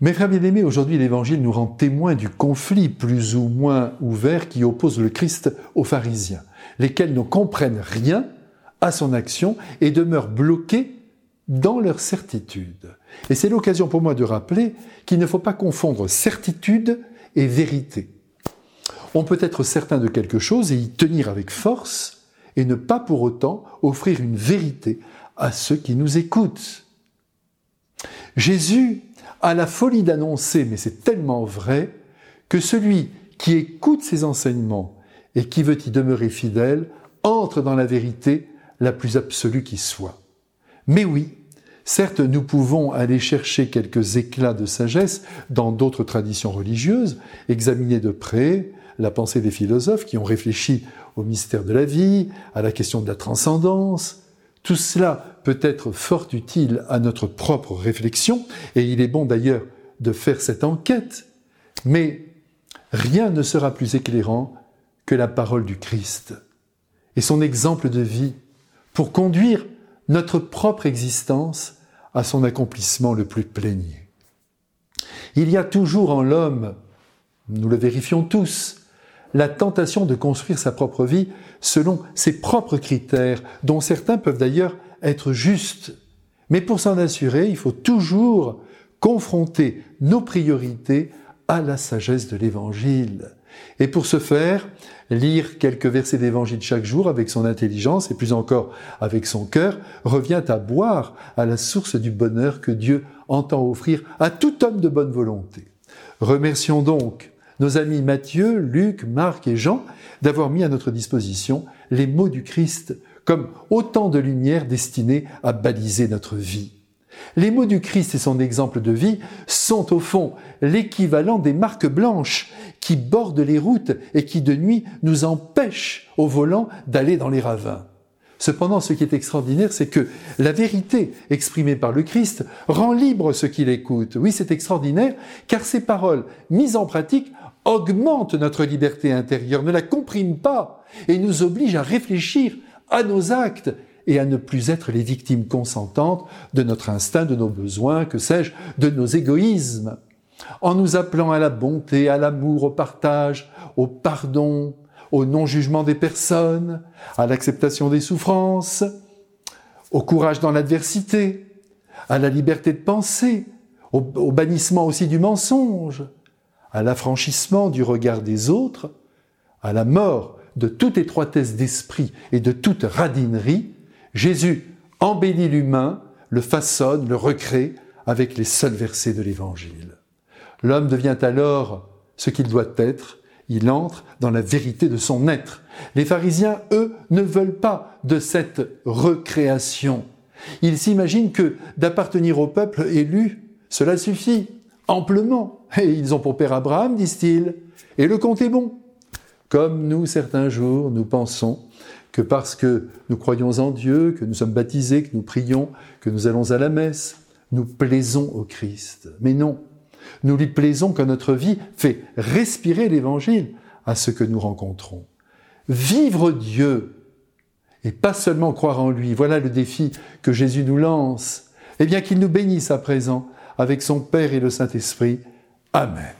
Mes frères bien-aimés, aujourd'hui l'Évangile nous rend témoins du conflit plus ou moins ouvert qui oppose le Christ aux pharisiens, lesquels ne comprennent rien à son action et demeurent bloqués dans leur certitude. Et c'est l'occasion pour moi de rappeler qu'il ne faut pas confondre certitude et vérité. On peut être certain de quelque chose et y tenir avec force et ne pas pour autant offrir une vérité à ceux qui nous écoutent. Jésus a la folie d'annoncer, mais c'est tellement vrai, que celui qui écoute ses enseignements et qui veut y demeurer fidèle entre dans la vérité la plus absolue qui soit. Mais oui, certes, nous pouvons aller chercher quelques éclats de sagesse dans d'autres traditions religieuses, examiner de près la pensée des philosophes qui ont réfléchi au mystère de la vie, à la question de la transcendance, tout cela peut être fort utile à notre propre réflexion, et il est bon d'ailleurs de faire cette enquête, mais rien ne sera plus éclairant que la parole du Christ et son exemple de vie pour conduire notre propre existence à son accomplissement le plus plénier. Il y a toujours en l'homme, nous le vérifions tous, la tentation de construire sa propre vie selon ses propres critères, dont certains peuvent d'ailleurs être justes. Mais pour s'en assurer, il faut toujours confronter nos priorités à la sagesse de l'Évangile. Et pour ce faire, lire quelques versets d'Évangile chaque jour avec son intelligence et plus encore avec son cœur revient à boire à la source du bonheur que Dieu entend offrir à tout homme de bonne volonté. Remercions donc nos amis Matthieu, Luc, Marc et Jean d'avoir mis à notre disposition les mots du Christ comme autant de lumière destinée à baliser notre vie. Les mots du Christ et son exemple de vie sont au fond l'équivalent des marques blanches qui bordent les routes et qui de nuit nous empêchent au volant d'aller dans les ravins. Cependant, ce qui est extraordinaire, c'est que la vérité exprimée par le Christ rend libre ceux qui l'écoutent. Oui, c'est extraordinaire, car ces paroles mises en pratique augmente notre liberté intérieure, ne la comprime pas et nous oblige à réfléchir à nos actes et à ne plus être les victimes consentantes de notre instinct, de nos besoins, que sais-je, de nos égoïsmes, en nous appelant à la bonté, à l'amour, au partage, au pardon, au non-jugement des personnes, à l'acceptation des souffrances, au courage dans l'adversité, à la liberté de penser, au, bannissement aussi du mensonge, à l'affranchissement du regard des autres, à la mort de toute étroitesse d'esprit et de toute radinerie, Jésus embellit l'humain, le façonne, le recrée avec les seuls versets de l'Évangile. L'homme devient alors ce qu'il doit être, il entre dans la vérité de son être. Les pharisiens, eux, ne veulent pas de cette recréation. Ils s'imaginent que d'appartenir au peuple élu, cela suffit amplement. Et ils ont pour père Abraham, disent-ils. Et le compte est bon. Comme nous, certains jours, nous pensons que parce que nous croyons en Dieu, que nous sommes baptisés, que nous prions, que nous allons à la messe, nous plaisons au Christ. Mais non, nous lui plaisons quand notre vie fait respirer l'Évangile à ce que nous rencontrons. Vivre Dieu et pas seulement croire en lui, voilà le défi que Jésus nous lance. Eh bien qu'il nous bénisse à présent avec son Père et le Saint-Esprit. Amen.